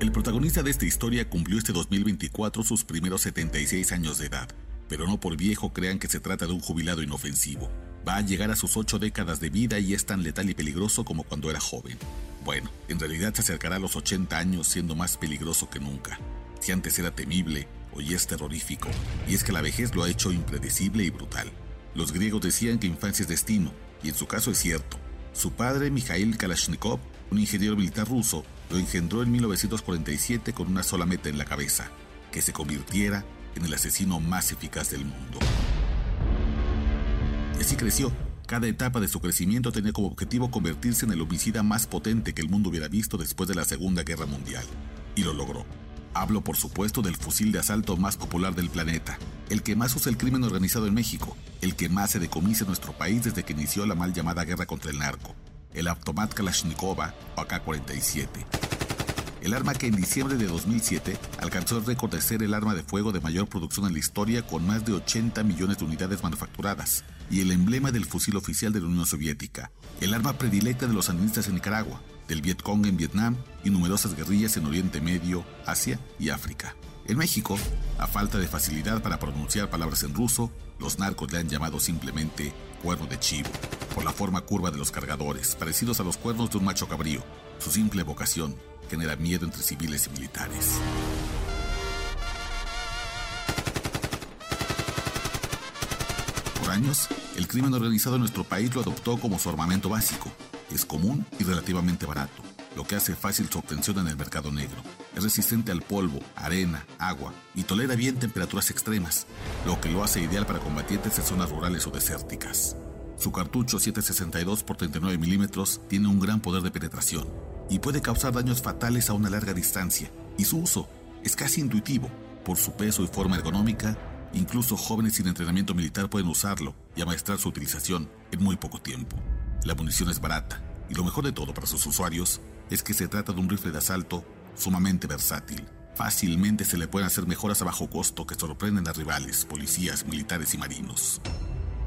El protagonista de esta historia cumplió este 2024 sus primeros 76 años de edad, pero no por viejo crean que se trata de un jubilado inofensivo. Va a llegar a sus ocho décadas de vida y es tan letal y peligroso como cuando era joven. Bueno, en realidad se acercará a los 80 años siendo más peligroso que nunca. Si antes era temible, hoy es terrorífico, y es que la vejez lo ha hecho impredecible y brutal. Los griegos decían que infancia es destino, y en su caso es cierto. Su padre, Mikhail Kalashnikov, un ingeniero militar ruso, lo engendró en 1947 con una sola meta en la cabeza, que se convirtiera en el asesino más eficaz del mundo. Y así creció. Cada etapa de su crecimiento tenía como objetivo convertirse en el homicida más potente que el mundo hubiera visto después de la Segunda Guerra Mundial. Y lo logró. Hablo, por supuesto, del fusil de asalto más popular del planeta, el que más usa el crimen organizado en México, el que más se decomisa en nuestro país desde que inició la mal llamada guerra contra el narco, el Automat Kalashnikova o AK-47. El arma que en diciembre de 2007 alcanzó el récord de ser el arma de fuego de mayor producción en la historia con más de 80 millones de unidades manufacturadas y el emblema del fusil oficial de la Unión Soviética, el arma predilecta de los sandinistas en Nicaragua, del Vietcong en Vietnam y numerosas guerrillas en Oriente Medio, Asia y África. En México, a falta de facilidad para pronunciar palabras en ruso, los narcos le han llamado simplemente cuerno de chivo, por la forma curva de los cargadores, parecidos a los cuernos de un macho cabrío. Su simple vocación genera miedo entre civiles y militares. Por años, el crimen organizado en nuestro país lo adoptó como su armamento básico. Es común y relativamente barato, lo que hace fácil su obtención en el mercado negro. Es resistente al polvo, arena, agua y tolera bien temperaturas extremas, lo que lo hace ideal para combatientes en zonas rurales o desérticas. Su cartucho 762 x 39 milímetros tiene un gran poder de penetración y puede causar daños fatales a una larga distancia, y su uso es casi intuitivo. Por su peso y forma ergonómica, incluso jóvenes sin entrenamiento militar pueden usarlo y amaestrar su utilización en muy poco tiempo. La munición es barata, y lo mejor de todo para sus usuarios es que se trata de un rifle de asalto sumamente versátil. Fácilmente se le pueden hacer mejoras a bajo costo que sorprenden a rivales, policías, militares y marinos.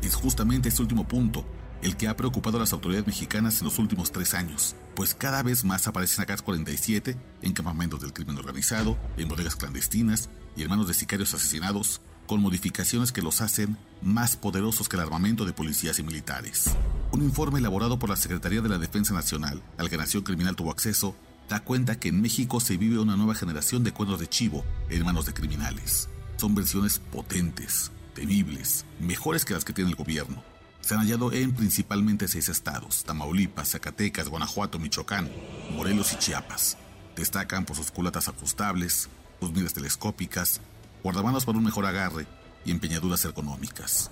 Es justamente este último punto el que ha preocupado a las autoridades mexicanas en los últimos tres años, pues cada vez más aparecen AK-47 en campamentos del crimen organizado, en bodegas clandestinas y en manos de sicarios asesinados, con modificaciones que los hacen más poderosos que el armamento de policías y militares. Un informe elaborado por la Secretaría de la Defensa Nacional, al que Nación Criminal tuvo acceso, da cuenta que en México se vive una nueva generación de cuernos de chivo en manos de criminales. Son versiones potentes, temibles, mejores que las que tiene el gobierno. Se han hallado en principalmente seis estados, Tamaulipas, Zacatecas, Guanajuato, Michoacán, Morelos y Chiapas. Destacan por sus culatas ajustables, sus miras telescópicas, guardamanos para un mejor agarre y empeñaduras ergonómicas.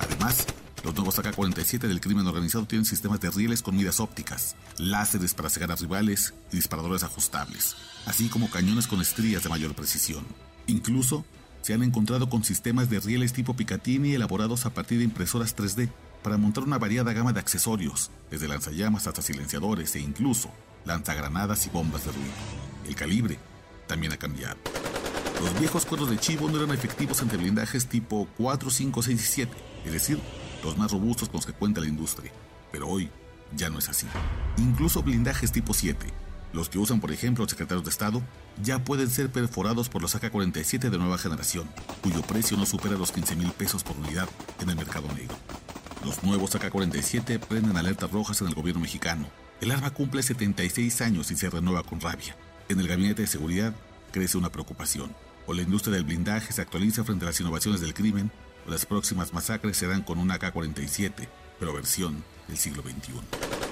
Además, los nuevos AK-47 del crimen organizado tienen sistemas de rieles con miras ópticas, láseres para cegar a rivales y disparadores ajustables, así como cañones con estrías de mayor precisión. Incluso se han encontrado con sistemas de rieles tipo Picatinny elaborados a partir de impresoras 3D para montar una variada gama de accesorios, desde lanzallamas hasta silenciadores e incluso lanzagranadas y bombas de ruido. El calibre también ha cambiado. Los viejos cuernos de chivo no eran efectivos ante blindajes tipo 4, 5, 6 y 7, es decir, los más robustos con los que cuenta la industria. Pero hoy ya no es así. Incluso blindajes tipo 7, los que usan por ejemplo los secretarios de Estado, ya pueden ser perforados por los AK-47 de nueva generación, cuyo precio no supera los 15 mil pesos por unidad en el mercado negro. Los nuevos AK-47 prenden alertas rojas en el gobierno mexicano. El arma cumple 76 años y se renueva con rabia. En el gabinete de seguridad crece una preocupación. O la industria del blindaje se actualiza frente a las innovaciones del crimen, las próximas masacres serán con un AK-47, pero versión del siglo XXI.